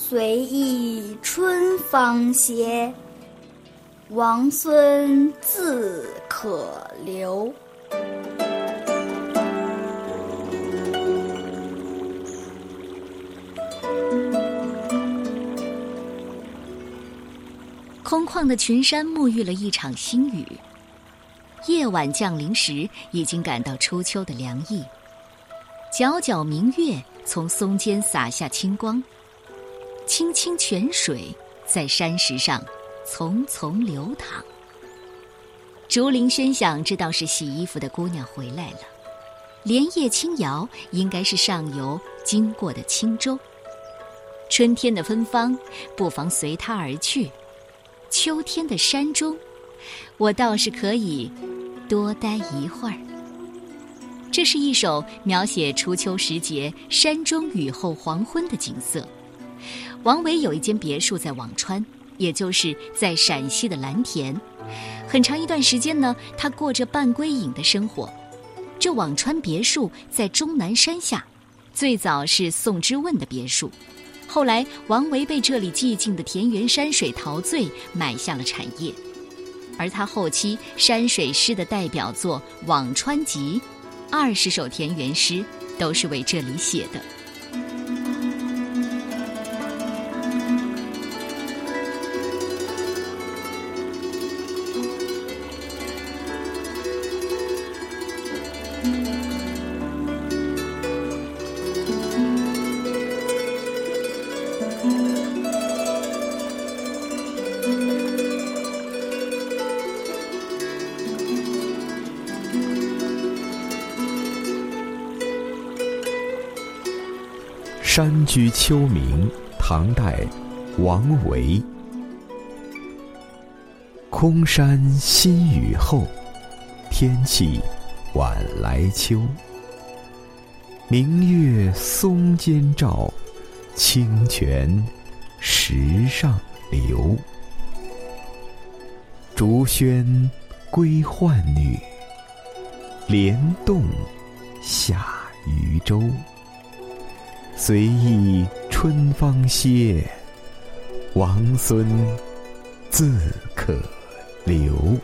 随意春芳歇，王孙自可留。空旷的群山沐浴了一场新雨，夜晚降临时，已经感到初秋的凉意。皎皎明月从松间洒下清光，清清泉水在山石上淙淙流淌。竹林喧响，知道是洗衣服的姑娘回来了；莲叶轻摇，应该是上游经过的轻舟。春天的芬芳，不妨随它而去。秋天的山中，我倒是可以多待一会儿。这是一首描写初秋时节山中雨后黄昏的景色。王维有一间别墅在辋川，也就是在陕西的蓝田。很长一段时间呢，他过着半归隐的生活。这辋川别墅在终南山下，最早是宋之问的别墅。后来，王维被这里寂静的田园山水陶醉，买下了产业。而他后期山水诗的代表作《辋川集》，二十首田园诗都是为这里写的。山居秋暝，唐代，王维。空山新雨后，天气晚来秋。明月松间照，清泉石上流。竹喧归浣女，莲动下渔舟。随意春芳歇，王孙自可留。